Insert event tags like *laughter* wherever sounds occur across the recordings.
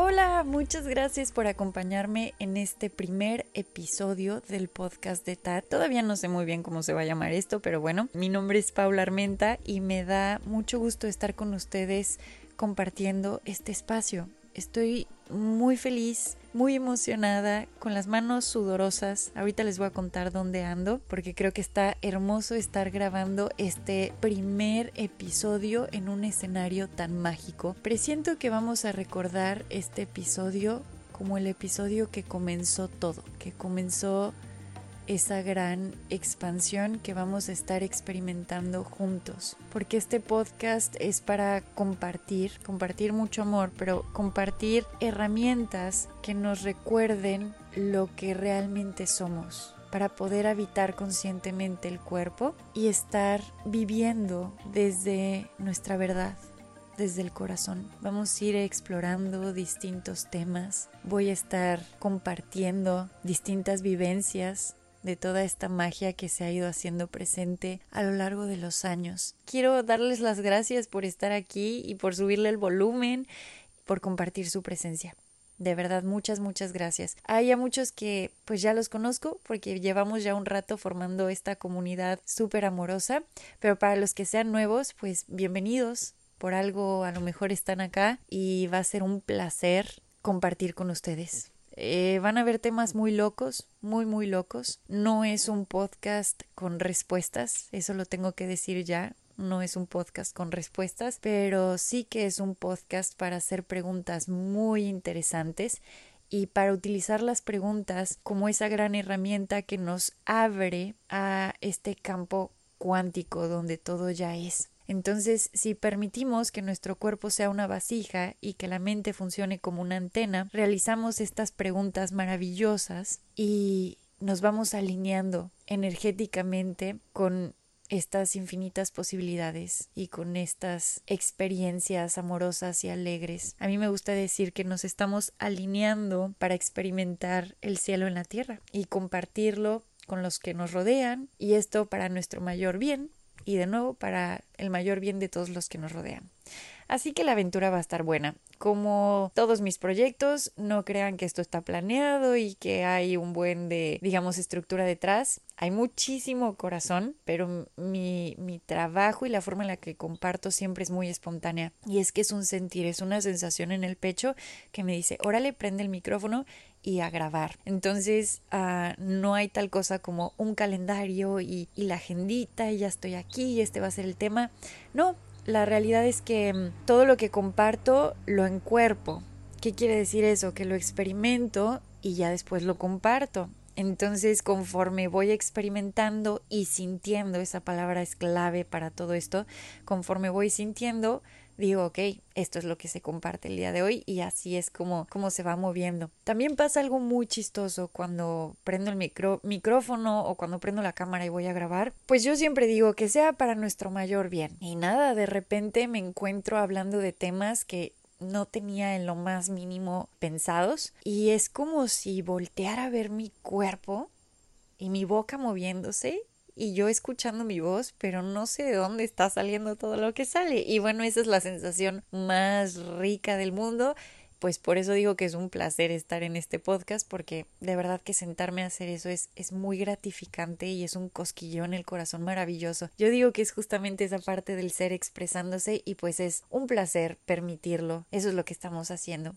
Hola, muchas gracias por acompañarme en este primer episodio del podcast de TAT. Todavía no sé muy bien cómo se va a llamar esto, pero bueno, mi nombre es Paula Armenta y me da mucho gusto estar con ustedes compartiendo este espacio. Estoy muy feliz, muy emocionada, con las manos sudorosas. Ahorita les voy a contar dónde ando, porque creo que está hermoso estar grabando este primer episodio en un escenario tan mágico. Presiento que vamos a recordar este episodio como el episodio que comenzó todo, que comenzó esa gran expansión que vamos a estar experimentando juntos. Porque este podcast es para compartir, compartir mucho amor, pero compartir herramientas que nos recuerden lo que realmente somos para poder habitar conscientemente el cuerpo y estar viviendo desde nuestra verdad, desde el corazón. Vamos a ir explorando distintos temas. Voy a estar compartiendo distintas vivencias de toda esta magia que se ha ido haciendo presente a lo largo de los años. Quiero darles las gracias por estar aquí y por subirle el volumen, por compartir su presencia. De verdad, muchas, muchas gracias. Hay a muchos que pues ya los conozco porque llevamos ya un rato formando esta comunidad súper amorosa, pero para los que sean nuevos, pues bienvenidos. Por algo a lo mejor están acá y va a ser un placer compartir con ustedes. Eh, van a haber temas muy locos, muy, muy locos. No es un podcast con respuestas, eso lo tengo que decir ya. No es un podcast con respuestas, pero sí que es un podcast para hacer preguntas muy interesantes y para utilizar las preguntas como esa gran herramienta que nos abre a este campo cuántico donde todo ya es. Entonces, si permitimos que nuestro cuerpo sea una vasija y que la mente funcione como una antena, realizamos estas preguntas maravillosas y nos vamos alineando energéticamente con estas infinitas posibilidades y con estas experiencias amorosas y alegres. A mí me gusta decir que nos estamos alineando para experimentar el cielo en la tierra y compartirlo con los que nos rodean y esto para nuestro mayor bien y de nuevo para el mayor bien de todos los que nos rodean. Así que la aventura va a estar buena. Como todos mis proyectos, no crean que esto está planeado y que hay un buen de, digamos, estructura detrás. Hay muchísimo corazón, pero mi, mi trabajo y la forma en la que comparto siempre es muy espontánea. Y es que es un sentir, es una sensación en el pecho que me dice, órale, prende el micrófono y a grabar. Entonces uh, no hay tal cosa como un calendario y, y la agendita y ya estoy aquí y este va a ser el tema. No, la realidad es que mm, todo lo que comparto lo encuerpo. ¿Qué quiere decir eso? Que lo experimento y ya después lo comparto. Entonces, conforme voy experimentando y sintiendo, esa palabra es clave para todo esto, conforme voy sintiendo, digo, ok, esto es lo que se comparte el día de hoy y así es como, como se va moviendo. También pasa algo muy chistoso cuando prendo el micrófono o cuando prendo la cámara y voy a grabar. Pues yo siempre digo que sea para nuestro mayor bien. Y nada, de repente me encuentro hablando de temas que no tenía en lo más mínimo pensados y es como si volteara a ver mi cuerpo y mi boca moviéndose y yo escuchando mi voz, pero no sé de dónde está saliendo todo lo que sale. Y bueno, esa es la sensación más rica del mundo. Pues por eso digo que es un placer estar en este podcast, porque de verdad que sentarme a hacer eso es, es muy gratificante y es un cosquillón el corazón maravilloso. Yo digo que es justamente esa parte del ser expresándose y pues es un placer permitirlo. Eso es lo que estamos haciendo.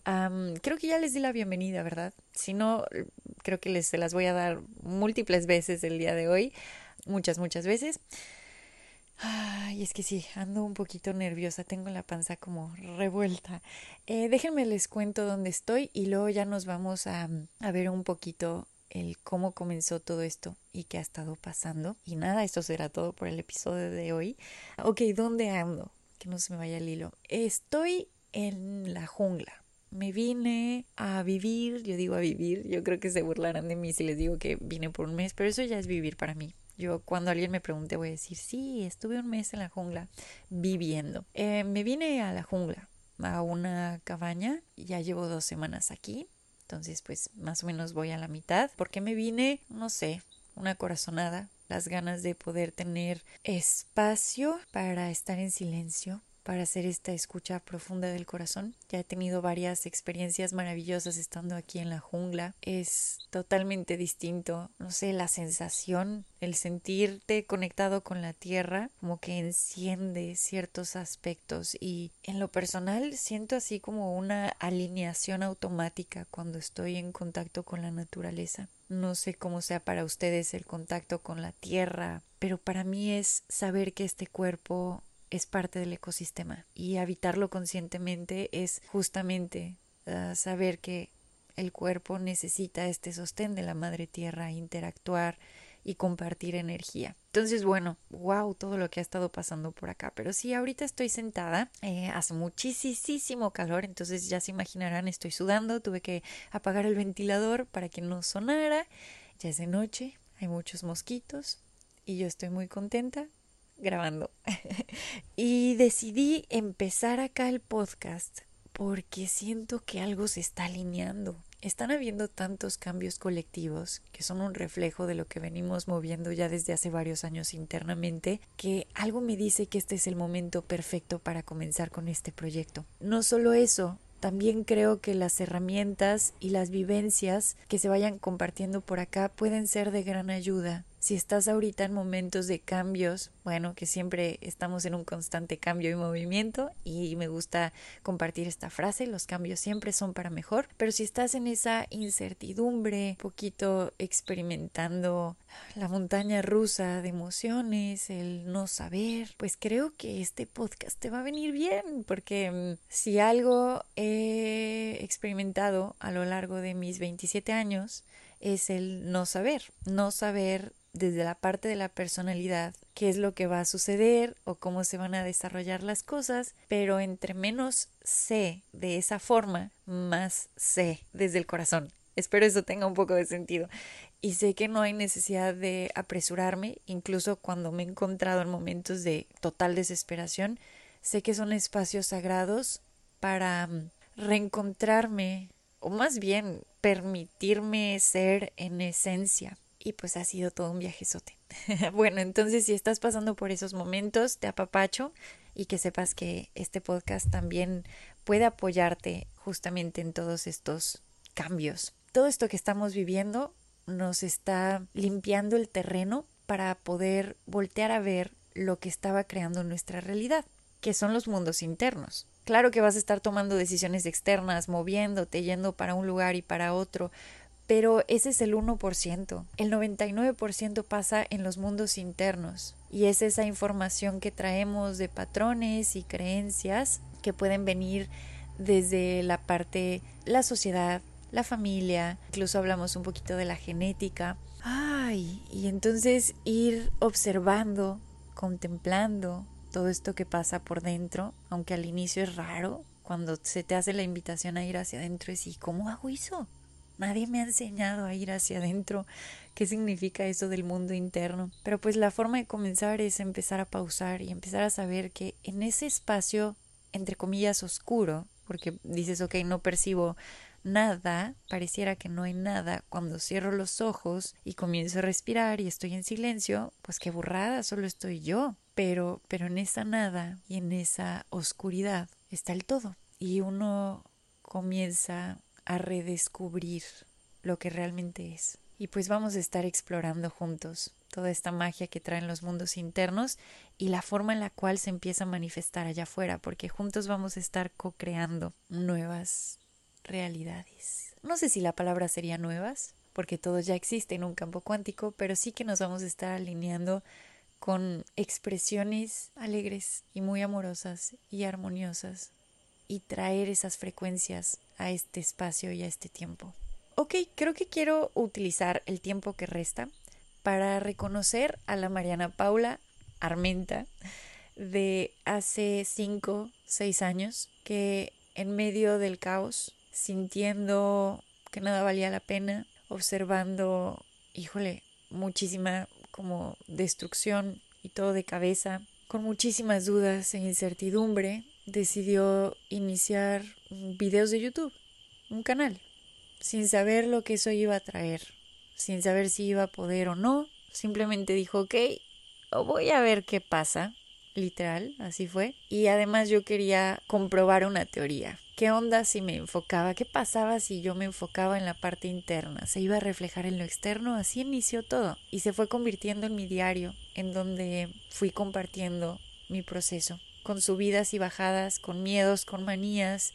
creo que ya les di la bienvenida, ¿verdad? Si no, creo que les se las voy a dar múltiples veces el día de hoy muchas, muchas veces. Ay, es que sí, ando un poquito nerviosa, tengo la panza como revuelta. Eh, déjenme les cuento dónde estoy y luego ya nos vamos a, a ver un poquito el cómo comenzó todo esto y qué ha estado pasando. Y nada, esto será todo por el episodio de hoy. Ok, ¿dónde ando? que no se me vaya el hilo. Estoy en la jungla. Me vine a vivir, yo digo a vivir, yo creo que se burlarán de mí si les digo que vine por un mes, pero eso ya es vivir para mí. Yo cuando alguien me pregunte voy a decir, sí, estuve un mes en la jungla viviendo. Eh, me vine a la jungla, a una cabaña, ya llevo dos semanas aquí, entonces pues más o menos voy a la mitad. ¿Por qué me vine? No sé, una corazonada, las ganas de poder tener espacio para estar en silencio, para hacer esta escucha profunda del corazón. Ya he tenido varias experiencias maravillosas estando aquí en la jungla. Es totalmente distinto, no sé, la sensación, el sentirte conectado con la tierra, como que enciende ciertos aspectos y en lo personal siento así como una alineación automática cuando estoy en contacto con la naturaleza. No sé cómo sea para ustedes el contacto con la tierra, pero para mí es saber que este cuerpo es parte del ecosistema y habitarlo conscientemente es justamente ah, saber que el cuerpo necesita este sostén de la madre tierra, interactuar y compartir energía. Entonces, bueno, wow, todo lo que ha estado pasando por acá. Pero sí, ahorita estoy sentada, eh, hace muchísimo calor, entonces ya se imaginarán, estoy sudando, tuve que apagar el ventilador para que no sonara. Ya es de noche, hay muchos mosquitos y yo estoy muy contenta grabando. *laughs* y decidí empezar acá el podcast porque siento que algo se está alineando. Están habiendo tantos cambios colectivos que son un reflejo de lo que venimos moviendo ya desde hace varios años internamente, que algo me dice que este es el momento perfecto para comenzar con este proyecto. No solo eso, también creo que las herramientas y las vivencias que se vayan compartiendo por acá pueden ser de gran ayuda si estás ahorita en momentos de cambios, bueno, que siempre estamos en un constante cambio y movimiento y me gusta compartir esta frase, los cambios siempre son para mejor, pero si estás en esa incertidumbre, poquito experimentando la montaña rusa de emociones, el no saber, pues creo que este podcast te va a venir bien, porque mm, si algo he experimentado a lo largo de mis 27 años, es el no saber, no saber desde la parte de la personalidad qué es lo que va a suceder o cómo se van a desarrollar las cosas, pero entre menos sé de esa forma, más sé desde el corazón. Espero eso tenga un poco de sentido. Y sé que no hay necesidad de apresurarme, incluso cuando me he encontrado en momentos de total desesperación, sé que son espacios sagrados para mm, reencontrarme, o más bien permitirme ser en esencia y pues ha sido todo un viajezote. *laughs* bueno, entonces si estás pasando por esos momentos, te apapacho y que sepas que este podcast también puede apoyarte justamente en todos estos cambios. Todo esto que estamos viviendo nos está limpiando el terreno para poder voltear a ver lo que estaba creando nuestra realidad, que son los mundos internos. Claro que vas a estar tomando decisiones externas, moviéndote, yendo para un lugar y para otro, pero ese es el 1%. El 99% pasa en los mundos internos y es esa información que traemos de patrones y creencias que pueden venir desde la parte, la sociedad, la familia, incluso hablamos un poquito de la genética. Ay, y entonces ir observando, contemplando todo esto que pasa por dentro, aunque al inicio es raro, cuando se te hace la invitación a ir hacia adentro, es ¿y cómo hago eso? Nadie me ha enseñado a ir hacia adentro qué significa eso del mundo interno. Pero pues la forma de comenzar es empezar a pausar y empezar a saber que en ese espacio, entre comillas, oscuro, porque dices, ok, no percibo nada, pareciera que no hay nada. Cuando cierro los ojos y comienzo a respirar y estoy en silencio, pues qué burrada, solo estoy yo. Pero, pero en esa nada y en esa oscuridad está el todo. Y uno comienza a redescubrir lo que realmente es. Y pues vamos a estar explorando juntos toda esta magia que traen los mundos internos y la forma en la cual se empieza a manifestar allá afuera, porque juntos vamos a estar co-creando nuevas realidades. No sé si la palabra sería nuevas, porque todo ya existe en un campo cuántico, pero sí que nos vamos a estar alineando con expresiones alegres y muy amorosas y armoniosas y traer esas frecuencias a este espacio y a este tiempo. Ok, creo que quiero utilizar el tiempo que resta para reconocer a la Mariana Paula Armenta, de hace cinco, seis años, que en medio del caos, sintiendo que nada valía la pena, observando, híjole, muchísima como destrucción y todo de cabeza, con muchísimas dudas e incertidumbre, decidió iniciar videos de YouTube, un canal, sin saber lo que eso iba a traer, sin saber si iba a poder o no, simplemente dijo, ok, voy a ver qué pasa, literal, así fue, y además yo quería comprobar una teoría. ¿Qué onda si me enfocaba? ¿Qué pasaba si yo me enfocaba en la parte interna? ¿Se iba a reflejar en lo externo? Así inició todo. Y se fue convirtiendo en mi diario, en donde fui compartiendo mi proceso, con subidas y bajadas, con miedos, con manías,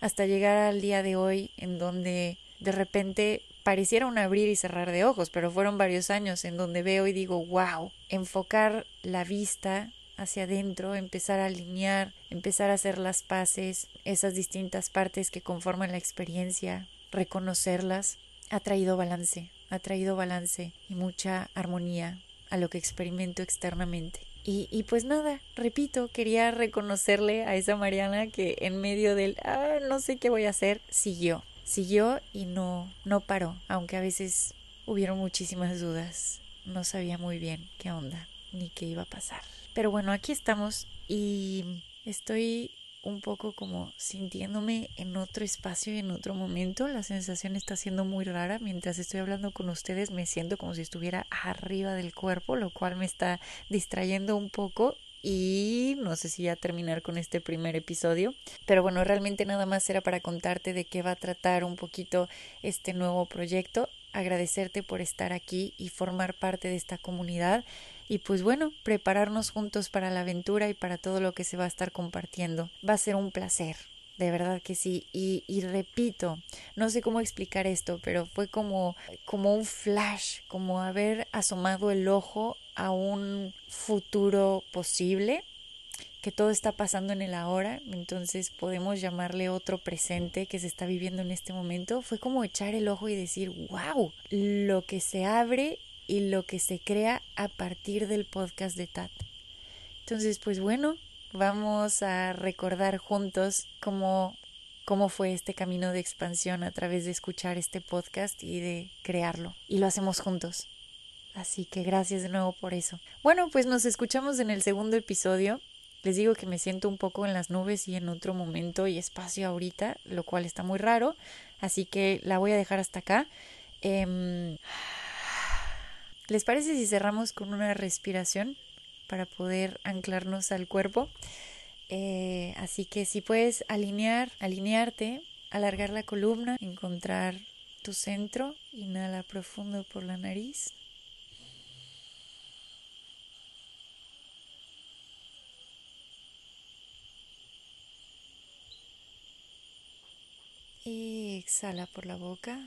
hasta llegar al día de hoy en donde de repente pareciera un abrir y cerrar de ojos, pero fueron varios años en donde veo y digo, wow, enfocar la vista hacia adentro, empezar a alinear, empezar a hacer las paces, esas distintas partes que conforman la experiencia, reconocerlas, ha traído balance, ha traído balance y mucha armonía a lo que experimento externamente. Y, pues nada, repito, quería reconocerle a esa Mariana que en medio del ah, no sé qué voy a hacer, siguió, siguió y no, no paró, aunque a veces hubieron muchísimas dudas, no sabía muy bien qué onda ni qué iba a pasar. Pero bueno, aquí estamos y estoy un poco como sintiéndome en otro espacio y en otro momento. La sensación está siendo muy rara. Mientras estoy hablando con ustedes me siento como si estuviera arriba del cuerpo, lo cual me está distrayendo un poco. Y no sé si ya terminar con este primer episodio. Pero bueno, realmente nada más era para contarte de qué va a tratar un poquito este nuevo proyecto. Agradecerte por estar aquí y formar parte de esta comunidad y pues bueno, prepararnos juntos para la aventura y para todo lo que se va a estar compartiendo. Va a ser un placer, de verdad que sí. Y, repito, no sé cómo explicar esto, pero fue como, como un flash, como haber asomado el ojo a un futuro posible, que todo está pasando en el ahora, entonces podemos llamarle otro presente que se está viviendo en este momento. Fue como echar el ojo y decir, wow, lo que se abre y lo que se crea a partir del podcast de TAT. Entonces, pues bueno, vamos a recordar juntos cómo, cómo fue este camino de expansión a través de escuchar este podcast y de crearlo. Y lo hacemos juntos. Así que gracias de nuevo por eso. Bueno, pues nos escuchamos en el segundo episodio. Les digo que me siento un poco en las nubes y en otro momento y espacio ahorita, lo cual está muy raro. Así que la voy a dejar hasta acá. Eh, ¿Les parece si cerramos con una respiración para poder anclarnos al cuerpo? Eh, así que si puedes alinear, alinearte, alargar la columna, encontrar tu centro, inhala profundo por la nariz. Y exhala por la boca.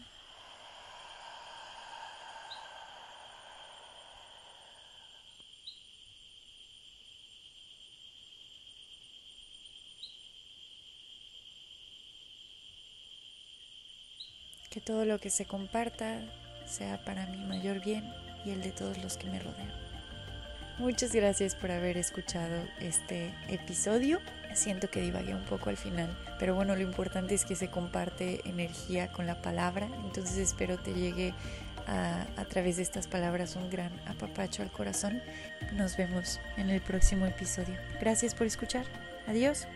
Todo lo que se comparta sea para mi mayor bien y el de todos los que me rodean. Muchas gracias por haber escuchado este episodio. Siento que divagué un poco al final, pero bueno, lo importante es que se comparte energía con la palabra, entonces espero te llegue a, a través de estas palabras un gran apapacho al corazón. Nos vemos en el próximo episodio. Gracias por escuchar. Adiós.